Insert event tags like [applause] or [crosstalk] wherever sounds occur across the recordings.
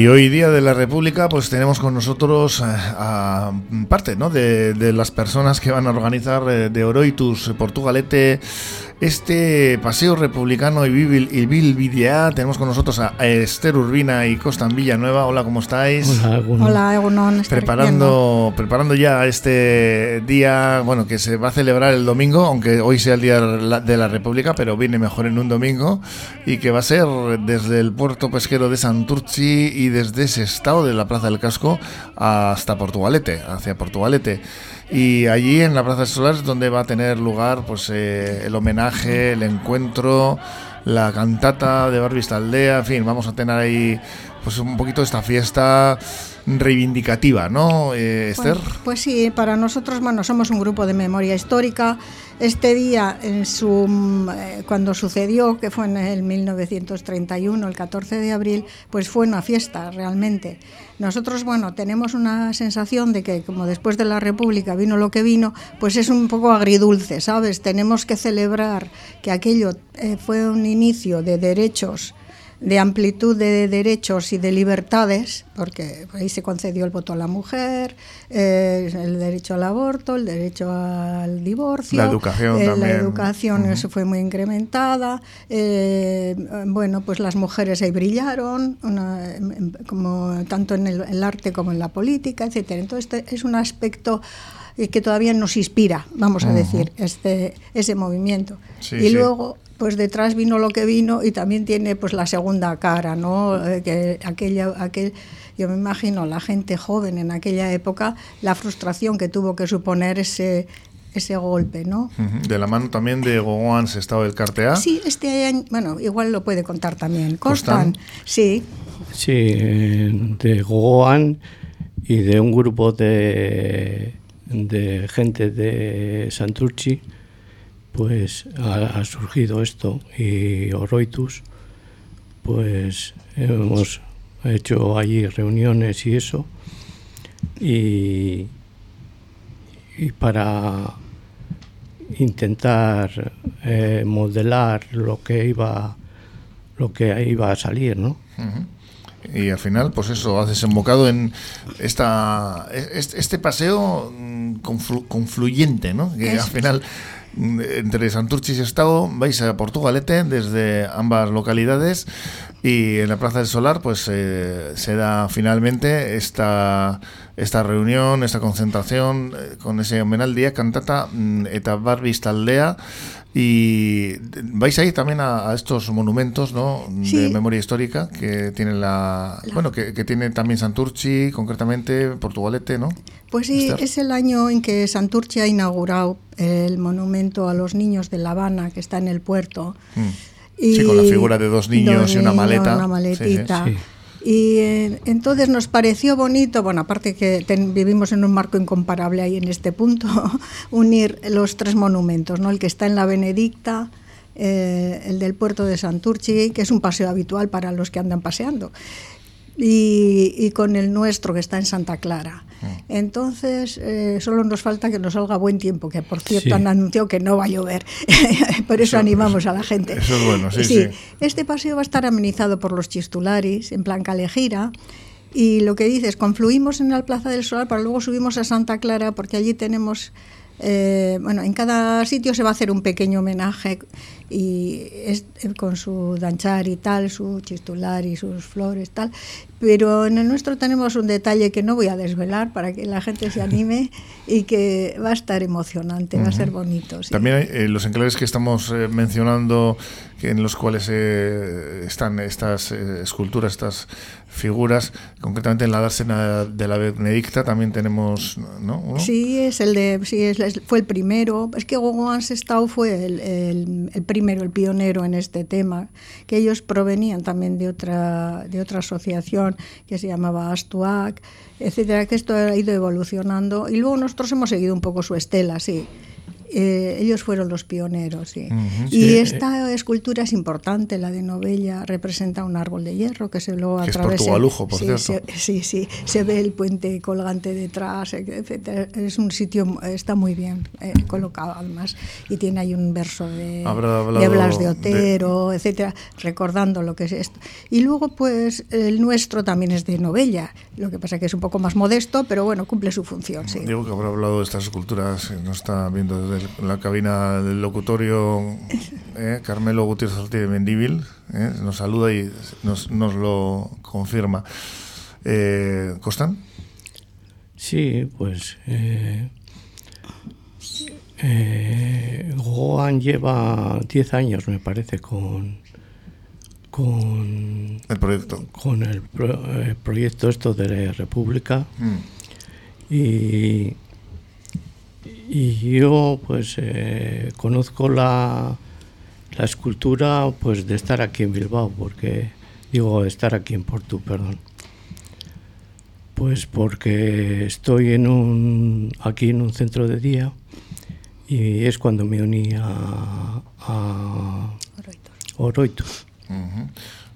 Y hoy día de la República, pues tenemos con nosotros a, parte ¿no? de, de, las personas que van a organizar eh, de Oroitus Portugalete este paseo republicano y Bill, Tenemos con nosotros a Esther Urbina y Costan Villanueva. Hola, ¿cómo estáis? Hola, Hola Preparando, preparando ya este día, bueno, que se va a celebrar el domingo, aunque hoy sea el Día de la República, pero viene mejor en un domingo, y que va a ser desde el puerto pesquero de Santurci y desde ese estado de la Plaza del Casco hasta Portugalete, hacia Portugalete. Y allí en la Plaza Solar es donde va a tener lugar pues eh, el homenaje, el encuentro, la cantata de Barbista Aldea, en fin, vamos a tener ahí pues un poquito esta fiesta reivindicativa, ¿no, eh, Esther? Pues, pues, sí, para nosotros, bueno, somos un grupo de memoria histórica. Este día, en su, eh, cuando sucedió, que fue en el 1931, el 14 de abril, pues fue una fiesta realmente. Nosotros, bueno, tenemos una sensación de que como después de la República vino lo que vino, pues es un poco agridulce, ¿sabes? Tenemos que celebrar que aquello eh, fue un inicio de derechos de amplitud de derechos y de libertades, porque ahí se concedió el voto a la mujer, eh, el derecho al aborto, el derecho al divorcio, la educación eh, también. La educación eso fue muy incrementada, eh, bueno, pues las mujeres ahí brillaron, como tanto en el, arte como en la política, etcétera. Entonces este es un aspecto que todavía nos inspira, vamos a decir, este, ese movimiento. y luego pues detrás vino lo que vino y también tiene pues la segunda cara, ¿no? Eh, que aquella, aquel, yo me imagino la gente joven en aquella época, la frustración que tuvo que suponer ese ese golpe, ¿no? De la mano también de Gogoan Estado del Cartea. Sí, este año, bueno, igual lo puede contar también. Costan, sí. Sí, de Gogoan y de un grupo de, de gente de Santurchi pues ha, surgido esto y Oroitus, pues hemos hecho allí reuniones y eso, y, y para intentar eh, modelar lo que iba lo que iba a salir, ¿no? Y al final, pues eso, ha desembocado en esta este, este paseo mm, confluyente, ¿no? Que al final entre Santurchis y Estado vais a Portugalete desde ambas localidades y en la Plaza del Solar pues eh, se da finalmente esta esta reunión, esta concentración eh, con ese homenaje día cantata mm, eta Vista aldea y vais a ir también a, estos monumentos ¿no? de memoria histórica que tiene la, bueno que, tiene también Santurchi, concretamente Portugalete, ¿no? Pues sí, es el año en que Santurchi ha inaugurado el monumento a los niños de La Habana que está en el puerto. Mm. Y sí, con la figura de dos niños y una maleta. Una maletita. Y eh, entonces nos pareció bonito, bueno, aparte que vivimos en un marco incomparable ahí en este punto, [laughs] unir los tres monumentos, ¿no? El que está en la Benedicta, eh, el del puerto de Santurchi, que es un paseo habitual para los que andan paseando, y, con el nuestro que está en Santa Clara. Mm. Entonces, eh, solo nos falta que nos salga buen tiempo, que por cierto han anunciado que no va a llover. [laughs] por eso, animamos a la gente. Eso es bueno, sí, sí, Este paseo va a estar amenizado por los chistularis, en plan calejira. Y lo que dices, confluimos en la Plaza del Sol, pero luego subimos a Santa Clara, porque allí tenemos eh, bueno, en cada sitio se va a hacer un pequeño homenaje y es, con su danchar y tal, su chistular y sus flores tal, pero en el nuestro tenemos un detalle que no voy a desvelar para que la gente se anime y que va a estar emocionante, va a ser bonito. También hay, eh, los enclaves que estamos eh, mencionando, en los cuales eh, están estas esculturas, estas figuras, concretamente en la dársena de la Benedicta también tenemos, ¿no? Sí, es el de, sí, es, fue el primero. Es que Gogo Ansestau fue el, el, el, primero, el pionero en este tema, que ellos provenían también de otra, de otra asociación que se llamaba Astuac, etcétera, que esto ha ido evolucionando y luego nosotros hemos seguido un poco su estela, sí. Eh, ellos fueron los pioneros, sí. Y Sí. esta escultura es importante, la de Novella, representa un árbol de hierro que se lo atraviesa. Portugalujo, por sí, cierto. se- sí, sí, se ve el puente colgante detrás, etcétera. Es un sitio, está muy bien eh, colocado además, y tiene ahí un verso de, de Blas de de- Otero, etcétera, recordando lo que es esto. Y luego, pues, el nuestro también es de Novella, lo que pasa que es un poco más modesto, pero bueno, cumple su función, sí. Diego que habrá hablado de estas esculturas, eh, nos está viendo desde el- la cabina del locutorio [laughs] eh, Carmelo Gutiérrez Ortiz de Mendívil, eh, nos saluda y nos, nos lo confirma. Eh, ¿Costan? Sí, pues eh, eh, lleva 10 años, me parece, con, con, El proyecto. con el pro- proyecto esto de la República Mm. y, y yo pues eh, conozco la, la escultura pues de estar aquí en Bilbao, porque digo estar aquí en Porto, perdón. Pues porque estoy en un, aquí en un centro de día y es cuando me uní a, a.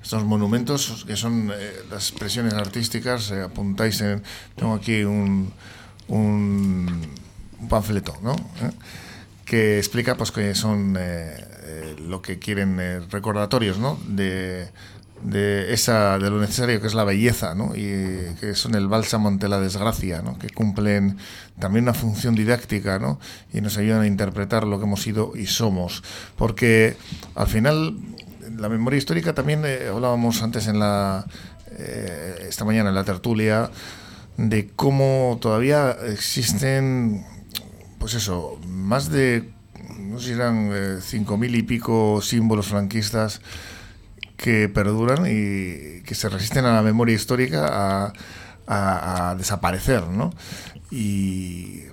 Estos monumentos que son eh, las expresiones artísticas, eh, apuntáis en. Tengo aquí un, un, un panfleto, ¿no? ¿Eh? Que explica pues que son eh, eh, lo que quieren recordatorios, ¿no? De, de esa de lo necesario que es la belleza, ¿no? Y que son el bálsamo ante la desgracia, ¿no? Que cumplen también una función didáctica, ¿no? Y nos ayudan a interpretar lo que hemos sido y somos, porque al final la memoria histórica también hablábamos antes en la esta mañana en la tertulia de cómo todavía existen pues eso más de no sé si eran eh, cinco mil y pico símbolos franquistas que perduran y que se resisten a la memoria histórica a, desaparecer, ¿no? Y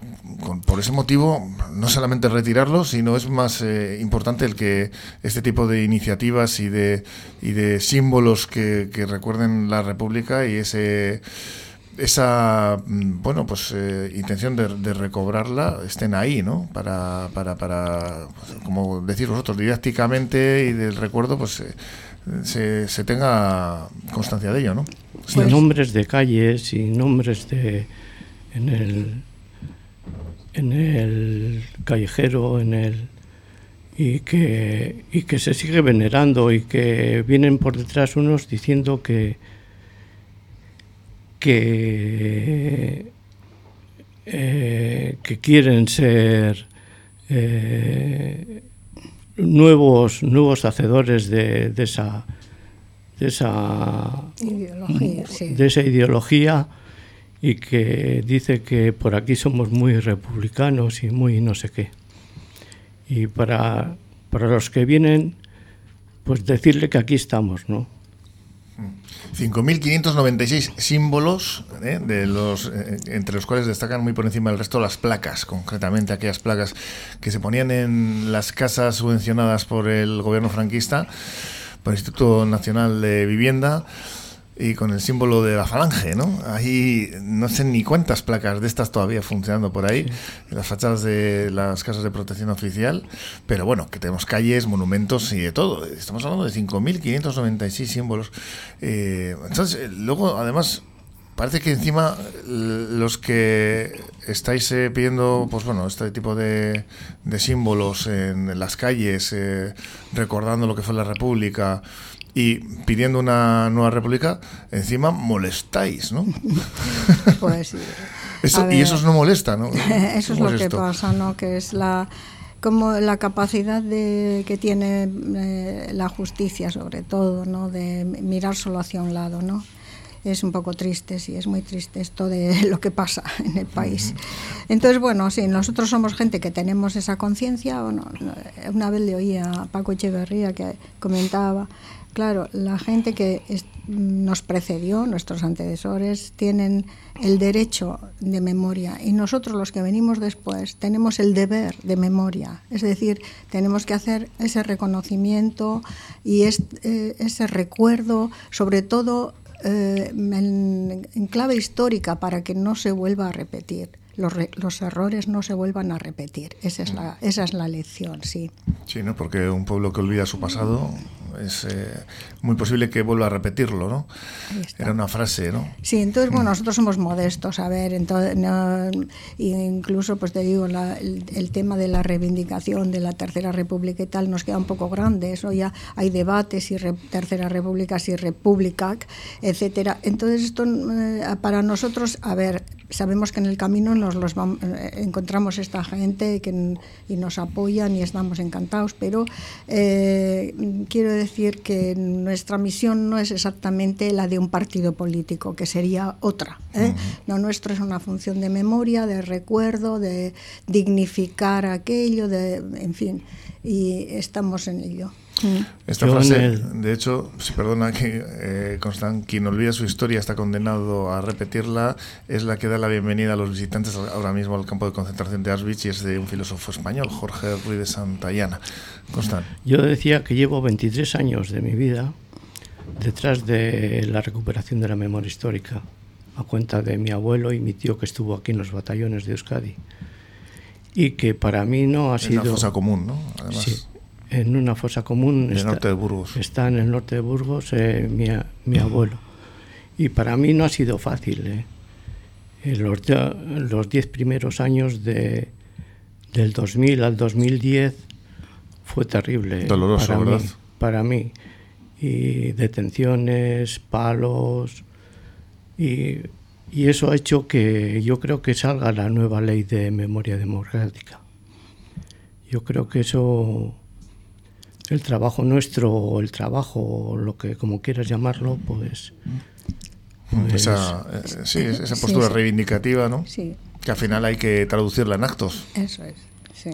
con- por ese motivo, no solamente retirarlos, sino es más eh, importante el que este tipo de iniciativas y de, y de símbolos que, que recuerden la República y ese esa mm, bueno pues eh, intención de, de recobrarla estén ahí no para para, para pues, como decir vosotros didácticamente y del recuerdo pues eh, se, se tenga constancia de ello no y Pues- nombres de calles y nombres de en el en el callejero en el y que y que se sigue venerando y que vienen por detrás unos diciendo que que eh, que quieren ser eh, nuevos nuevos hacedores de, de esa de esa Ideología, sí. de esa ideología y que dice que por aquí somos muy republicanos y muy no sé qué. Y para, para los que vienen, pues decirle que aquí estamos, ¿no? 5.596 símbolos, ¿eh? de los, eh, entre los cuales destacan muy por encima del resto las placas, concretamente aquellas placas que se ponían en las casas subvencionadas por el gobierno franquista, por el Instituto Nacional de Vivienda y con el símbolo de la falange, ¿no? Ahí no sé ni cuántas placas de estas todavía funcionando por ahí, en las fachadas de las casas de protección oficial, pero bueno, que tenemos calles, monumentos y de todo. Estamos hablando de 5.596 símbolos. Eh, entonces, eh, luego, además, parece que encima l- los que estáis eh, pidiendo, pues bueno, este tipo de, de símbolos en las calles, eh, recordando lo que fue la República y pidiendo una nueva República, encima molestáis, ¿no? [laughs] Pues sí. [laughs] Eso, y eso no molesta, ¿no? [laughs] Eso es ¿Cómo lo que pasa, ¿no? Que es la como la capacidad de, que tiene eh, la justicia, sobre todo, ¿no? De mirar solo hacia un lado, ¿no? Es un poco triste, sí, es muy triste esto de lo que pasa en el país. Entonces, bueno, sí, nosotros somos gente que tenemos esa conciencia. Bueno, una vez le oí a Paco Echeverría que comentaba, claro, la gente que es- nos precedió, nuestros antecesores, tienen el derecho de memoria y nosotros los que venimos después tenemos el deber de memoria. Es decir, tenemos que hacer ese reconocimiento y es- eh, ese recuerdo, sobre todo eh, en, en clave histórica, para que no se vuelva a repetir los, los errores no se vuelvan a repetir. Esa es, la, esa es la lección, sí. Sí, ¿no? porque un pueblo que olvida su pasado es eh, muy posible que vuelva a repetirlo, ¿no? Era una frase, ¿no? Sí, entonces, bueno, nosotros somos modestos, a ver, entonces, incluso, pues te digo, el, tema de la reivindicación de la Tercera República y tal nos queda un poco grande, eso ya hay debates si Tercera República, si República, etcétera. Entonces, esto eh, para nosotros, a ver, sabemos que en el camino nos los eh, encontramos esta gente que, y nos apoyan y estamos encantados, pero eh, quiero decir que nuestra misión no es exactamente la de un partido político, que sería otra. ¿eh? Lo nuestro es una función de memoria, de recuerdo, de dignificar aquello, de, en fin, y estamos en ello. Esta frase, de hecho, si perdona que eh, Constant, quien olvida su historia está condenado a repetirla, es la que da la bienvenida a los visitantes ahora mismo al campo de concentración de Auschwitz y es de un filósofo español, Jorge Ruiz de Santayana. Constant. Yo decía que llevo 23 años de mi vida detrás de la recuperación de la memoria histórica, a cuenta de mi abuelo y mi tío que estuvo aquí en los batallones de Euskadi. Y que para mí no ha sido. Una fosa común, ¿no? Además. Sí en una fosa común. En está, el norte de Burgos. Está en el norte de Burgos eh, mi, mi, abuelo. Y para mí no ha sido fácil. Eh. eh los, los diez primeros años de, del 2000 al 2010 fue terrible. Doloroso, para ¿verdad? Mí, para mí. Y detenciones, palos. Y, y eso ha hecho que yo creo que salga la nueva ley de memoria democrática. Yo creo que eso el trabajo nuestro, o el trabajo, lo que como quieras llamarlo, pues... pues esa, eh, sí, esa postura reivindicativa, ¿no? Sí. Que al final hay que traducirla en actos. Eso es, sí.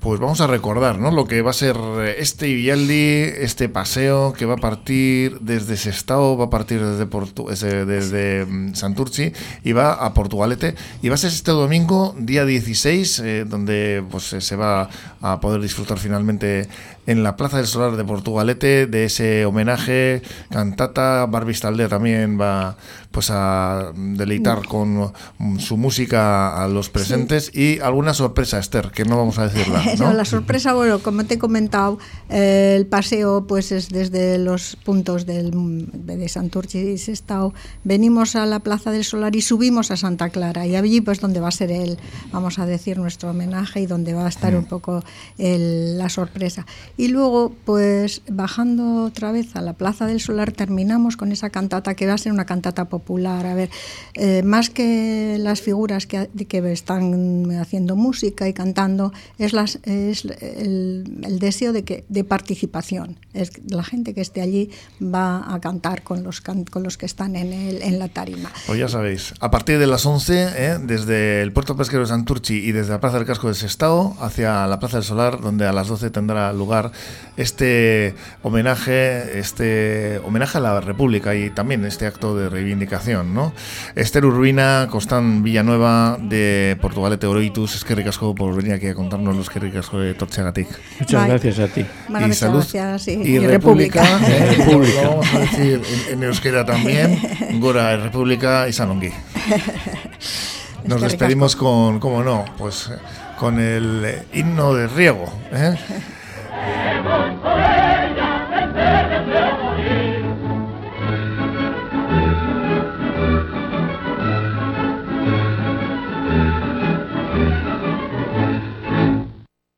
Pues vamos a recordar ¿no? lo que va a ser eh, este Vialdi, este paseo que va a partir desde Sestao, va a partir desde, Portu desde, mm, Santurci y va a Portugalete. Y va a ser este domingo, día 16, eh, donde pues, se va a poder disfrutar finalmente en la Plaza del Solar de Portugalete de ese homenaje. Cantata, Barbistaldea también va pues a deleitar con su música a los presentes y alguna sorpresa, Esther, que no vamos a decirla. [laughs] ¿no? la sorpresa, bueno, como te he comentado, eh, el paseo pues es desde los puntos del, de Santurce y Sestao. Venimos a la Plaza del Solar y subimos a Santa Clara y allí pues donde va a ser el, vamos a decir, nuestro homenaje y donde va a estar un poco el, la sorpresa. Y luego, pues bajando otra vez a la Plaza del Solar, terminamos con esa cantata que va a ser una cantata popular. A ver, eh, más que las figuras que, que, están haciendo música y cantando, es, las, es el, deseo de, que, de participación. Es la gente que esté allí va a cantar con los, con los que están en, el, en la tarima. Pues ya sabéis, a partir de las 11, eh, desde el puerto pesquero de Santurchi y desde la Plaza del Casco de Sestao hacia la Plaza del Solar, donde a las 12 tendrá lugar este homenaje, este homenaje a la República y también este acto de reivindicación, ¿no? Esther Urbina, Costán Villanueva de Portugalete Oroitus, es que ricasco por venir aquí a contarnos los que ricasco de Torchegatic. Muchas gracias a ti. y salud y, República, vamos a decir en, euskera también, [laughs] Gora República y Salongui. Nos despedimos con, cómo no, pues con el himno de riego. ¿eh? [laughs]